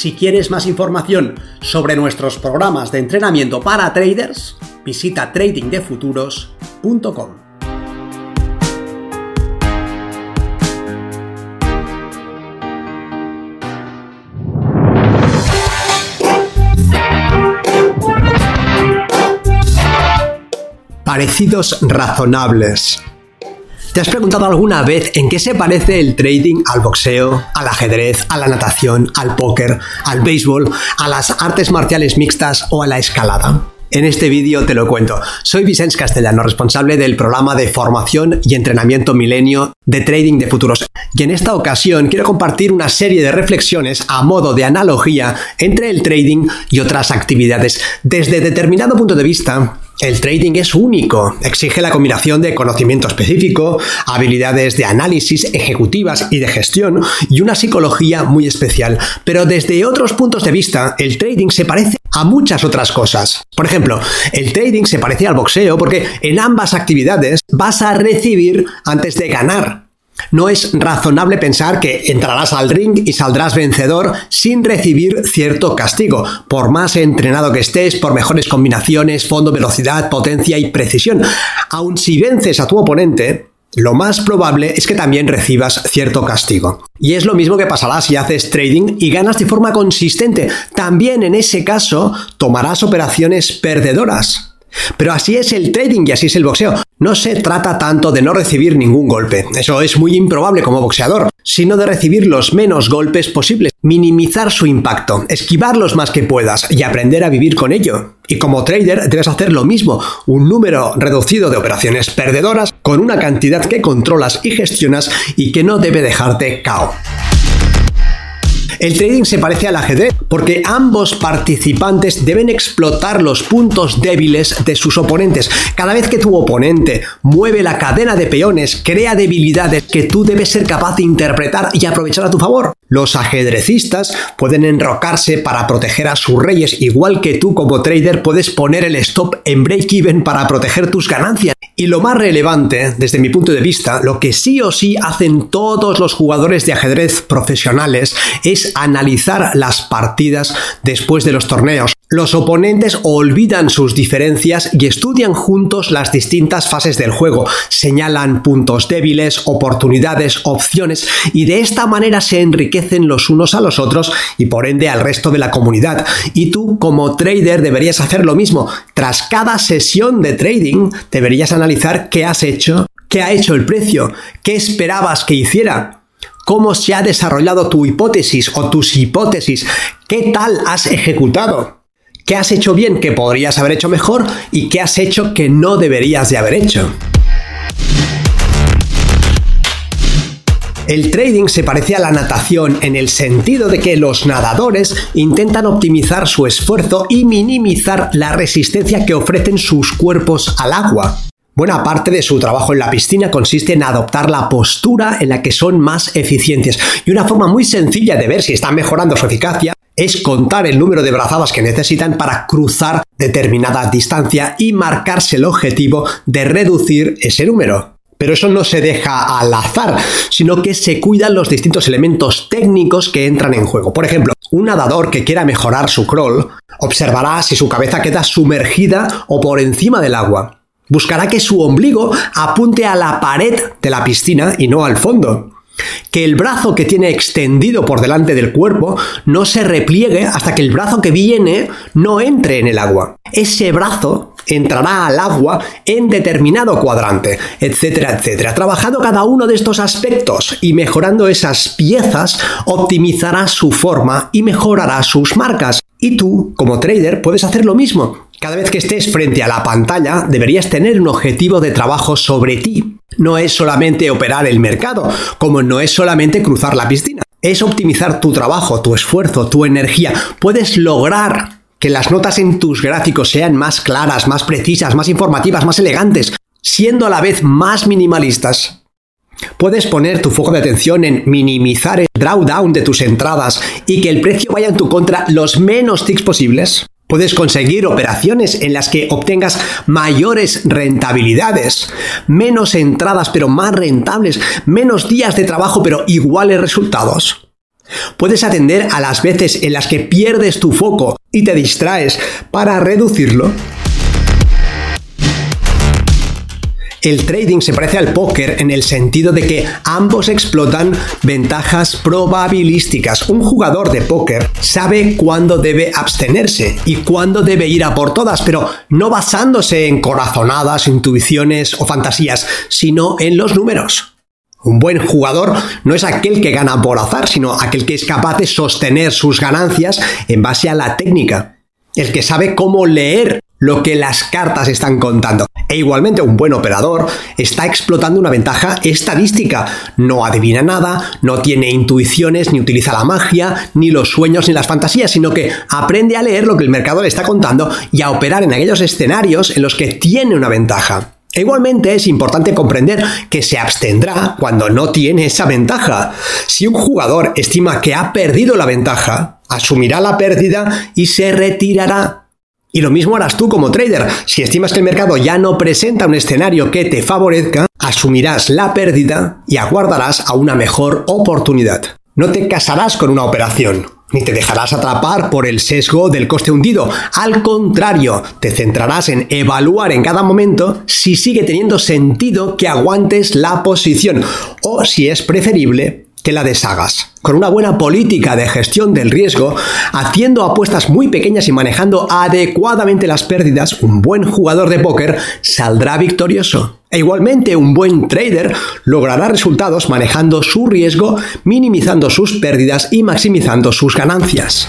Si quieres más información sobre nuestros programas de entrenamiento para traders, visita tradingdefuturos.com. Parecidos razonables. ¿Te has preguntado alguna vez en qué se parece el trading al boxeo, al ajedrez, a la natación, al póker, al béisbol, a las artes marciales mixtas o a la escalada? En este vídeo te lo cuento. Soy Vicente Castellano, responsable del programa de formación y entrenamiento milenio de trading de futuros. Y en esta ocasión quiero compartir una serie de reflexiones a modo de analogía entre el trading y otras actividades. Desde determinado punto de vista, el trading es único, exige la combinación de conocimiento específico, habilidades de análisis ejecutivas y de gestión y una psicología muy especial. Pero desde otros puntos de vista, el trading se parece a muchas otras cosas. Por ejemplo, el trading se parece al boxeo porque en ambas actividades vas a recibir antes de ganar. No es razonable pensar que entrarás al ring y saldrás vencedor sin recibir cierto castigo, por más entrenado que estés, por mejores combinaciones, fondo, velocidad, potencia y precisión. Aun si vences a tu oponente, lo más probable es que también recibas cierto castigo. Y es lo mismo que pasará si haces trading y ganas de forma consistente. También en ese caso tomarás operaciones perdedoras. Pero así es el trading y así es el boxeo. No se trata tanto de no recibir ningún golpe, eso es muy improbable como boxeador, sino de recibir los menos golpes posibles, minimizar su impacto, esquivarlos más que puedas y aprender a vivir con ello. Y como trader debes hacer lo mismo, un número reducido de operaciones perdedoras con una cantidad que controlas y gestionas y que no debe dejarte cao. El trading se parece al ajedrez porque ambos participantes deben explotar los puntos débiles de sus oponentes. Cada vez que tu oponente mueve la cadena de peones, crea debilidades que tú debes ser capaz de interpretar y aprovechar a tu favor. Los ajedrecistas pueden enrocarse para proteger a sus reyes, igual que tú como trader puedes poner el stop en break-even para proteger tus ganancias. Y lo más relevante, desde mi punto de vista, lo que sí o sí hacen todos los jugadores de ajedrez profesionales es analizar las partidas después de los torneos. Los oponentes olvidan sus diferencias y estudian juntos las distintas fases del juego, señalan puntos débiles, oportunidades, opciones y de esta manera se enriquecen los unos a los otros y por ende al resto de la comunidad. Y tú como trader deberías hacer lo mismo. Tras cada sesión de trading deberías analizar qué has hecho, qué ha hecho el precio, qué esperabas que hiciera, cómo se ha desarrollado tu hipótesis o tus hipótesis, qué tal has ejecutado. ¿Qué has hecho bien que podrías haber hecho mejor y qué has hecho que no deberías de haber hecho? El trading se parece a la natación en el sentido de que los nadadores intentan optimizar su esfuerzo y minimizar la resistencia que ofrecen sus cuerpos al agua. Buena parte de su trabajo en la piscina consiste en adoptar la postura en la que son más eficientes y una forma muy sencilla de ver si están mejorando su eficacia es contar el número de brazadas que necesitan para cruzar determinada distancia y marcarse el objetivo de reducir ese número. Pero eso no se deja al azar, sino que se cuidan los distintos elementos técnicos que entran en juego. Por ejemplo, un nadador que quiera mejorar su crawl observará si su cabeza queda sumergida o por encima del agua. Buscará que su ombligo apunte a la pared de la piscina y no al fondo que el brazo que tiene extendido por delante del cuerpo no se repliegue hasta que el brazo que viene no entre en el agua. Ese brazo entrará al agua en determinado cuadrante, etcétera, etcétera. Trabajando cada uno de estos aspectos y mejorando esas piezas, optimizará su forma y mejorará sus marcas. Y tú, como trader, puedes hacer lo mismo. Cada vez que estés frente a la pantalla, deberías tener un objetivo de trabajo sobre ti. No es solamente operar el mercado, como no es solamente cruzar la piscina. es optimizar tu trabajo, tu esfuerzo, tu energía. Puedes lograr que las notas en tus gráficos sean más claras, más precisas, más informativas, más elegantes, siendo a la vez más minimalistas. Puedes poner tu foco de atención en minimizar el drawdown de tus entradas y que el precio vaya en tu contra los menos ticks posibles. Puedes conseguir operaciones en las que obtengas mayores rentabilidades, menos entradas pero más rentables, menos días de trabajo pero iguales resultados. Puedes atender a las veces en las que pierdes tu foco y te distraes para reducirlo. El trading se parece al póker en el sentido de que ambos explotan ventajas probabilísticas. Un jugador de póker sabe cuándo debe abstenerse y cuándo debe ir a por todas, pero no basándose en corazonadas, intuiciones o fantasías, sino en los números. Un buen jugador no es aquel que gana por azar, sino aquel que es capaz de sostener sus ganancias en base a la técnica. El que sabe cómo leer lo que las cartas están contando. E igualmente un buen operador está explotando una ventaja estadística. No adivina nada, no tiene intuiciones, ni utiliza la magia, ni los sueños, ni las fantasías, sino que aprende a leer lo que el mercado le está contando y a operar en aquellos escenarios en los que tiene una ventaja. E igualmente es importante comprender que se abstendrá cuando no tiene esa ventaja. Si un jugador estima que ha perdido la ventaja, asumirá la pérdida y se retirará y lo mismo harás tú como trader. Si estimas que el mercado ya no presenta un escenario que te favorezca, asumirás la pérdida y aguardarás a una mejor oportunidad. No te casarás con una operación, ni te dejarás atrapar por el sesgo del coste hundido. Al contrario, te centrarás en evaluar en cada momento si sigue teniendo sentido que aguantes la posición o si es preferible que la deshagas. Con una buena política de gestión del riesgo, haciendo apuestas muy pequeñas y manejando adecuadamente las pérdidas, un buen jugador de póker saldrá victorioso. E igualmente un buen trader logrará resultados manejando su riesgo, minimizando sus pérdidas y maximizando sus ganancias.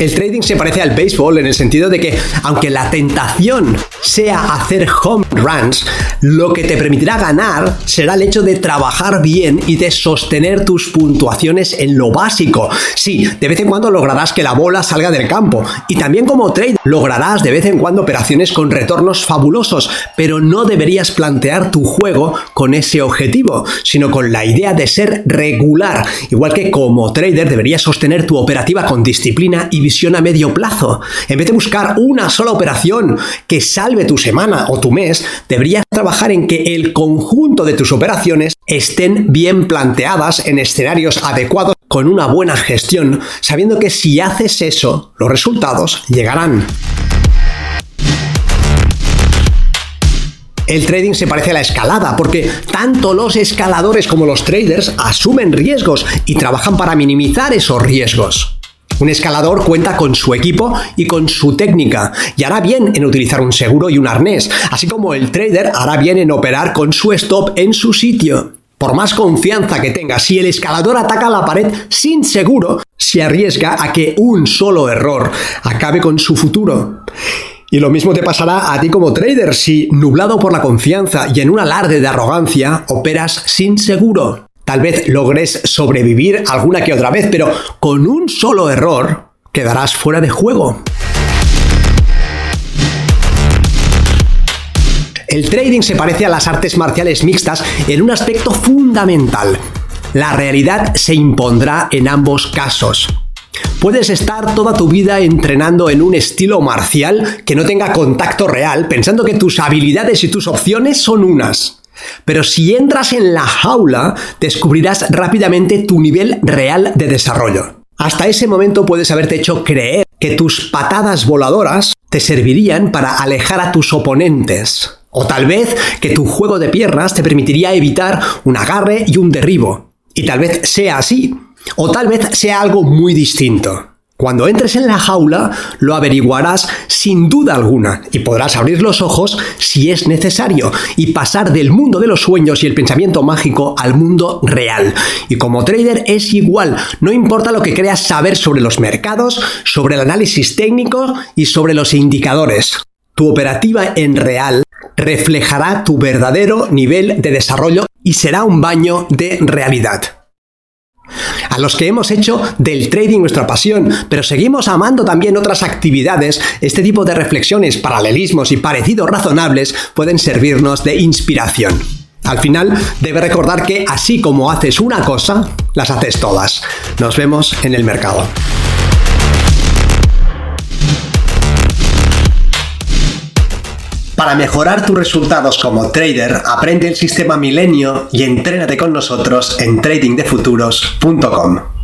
El trading se parece al béisbol en el sentido de que, aunque la tentación sea hacer home runs, lo que te permitirá ganar será el hecho de trabajar bien y de sostener tus puntuaciones en lo básico. Sí, de vez en cuando lograrás que la bola salga del campo y también como trader lograrás de vez en cuando operaciones con retornos fabulosos, pero no deberías plantear tu juego con ese objetivo, sino con la idea de ser regular, igual que como trader deberías sostener tu operativa con disciplina y a medio plazo. En vez de buscar una sola operación que salve tu semana o tu mes, deberías trabajar en que el conjunto de tus operaciones estén bien planteadas en escenarios adecuados con una buena gestión, sabiendo que si haces eso, los resultados llegarán. El trading se parece a la escalada porque tanto los escaladores como los traders asumen riesgos y trabajan para minimizar esos riesgos. Un escalador cuenta con su equipo y con su técnica y hará bien en utilizar un seguro y un arnés, así como el trader hará bien en operar con su stop en su sitio. Por más confianza que tenga, si el escalador ataca la pared sin seguro, se arriesga a que un solo error acabe con su futuro. Y lo mismo te pasará a ti como trader si, nublado por la confianza y en un alarde de arrogancia, operas sin seguro. Tal vez logres sobrevivir alguna que otra vez, pero con un solo error quedarás fuera de juego. El trading se parece a las artes marciales mixtas en un aspecto fundamental. La realidad se impondrá en ambos casos. Puedes estar toda tu vida entrenando en un estilo marcial que no tenga contacto real, pensando que tus habilidades y tus opciones son unas. Pero si entras en la jaula, descubrirás rápidamente tu nivel real de desarrollo. Hasta ese momento puedes haberte hecho creer que tus patadas voladoras te servirían para alejar a tus oponentes. O tal vez que tu juego de piernas te permitiría evitar un agarre y un derribo. Y tal vez sea así. O tal vez sea algo muy distinto. Cuando entres en la jaula lo averiguarás sin duda alguna y podrás abrir los ojos si es necesario y pasar del mundo de los sueños y el pensamiento mágico al mundo real. Y como trader es igual, no importa lo que creas saber sobre los mercados, sobre el análisis técnico y sobre los indicadores. tu operativa en real reflejará tu verdadero nivel de desarrollo y será un baño de realidad. A los que hemos hecho del trading nuestra pasión, pero seguimos amando también otras actividades, este tipo de reflexiones, paralelismos y parecidos razonables pueden servirnos de inspiración. Al final, debe recordar que así como haces una cosa, las haces todas. Nos vemos en el mercado. Para mejorar tus resultados como trader, aprende el sistema Milenio y entrénate con nosotros en tradingdefuturos.com.